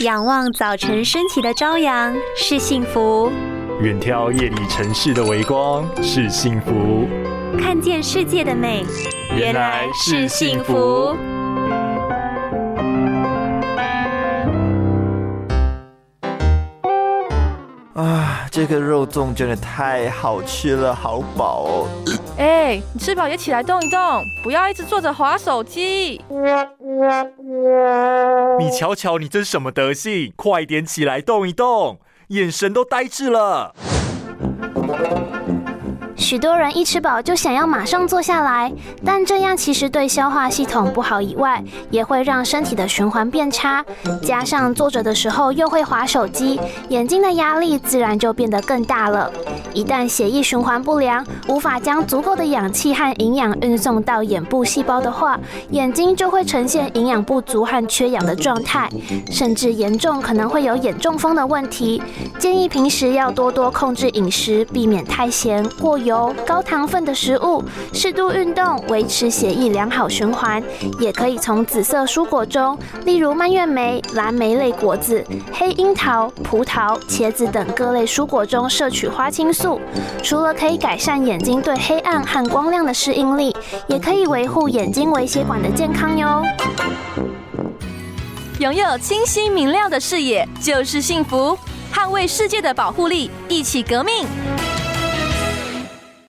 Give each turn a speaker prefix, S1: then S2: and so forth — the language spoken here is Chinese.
S1: 仰望早晨升起的朝阳是幸福，
S2: 远眺夜里城市的微光是幸福，
S1: 看见世界的美原来是幸福。
S3: 啊，这个肉粽真的太好吃了，好饱哦！
S4: 哎，你吃饱也起来动一动，不要一直坐着划手机。
S2: 你瞧瞧，你这什么德性？快点起来动一动，眼神都呆滞了。
S5: 许多人一吃饱就想要马上坐下来，但这样其实对消化系统不好，以外也会让身体的循环变差。加上坐着的时候又会划手机，眼睛的压力自然就变得更大了。一旦血液循环不良，无法将足够的氧气和营养运送到眼部细胞的话，眼睛就会呈现营养不足和缺氧的状态，甚至严重可能会有眼中风的问题。建议平时要多多控制饮食，避免太咸、过油。高糖分的食物，适度运动，维持血液良好循环。也可以从紫色蔬果中，例如蔓越莓、蓝莓类果子、黑樱桃、葡萄、茄子等各类蔬果中摄取花青素除了可以改善眼睛对黑暗和光亮的适应力，也可以维护眼睛微血管的健康哟。
S4: 拥有清晰明亮的视野就是幸福，捍卫世界的保护力，一起革命。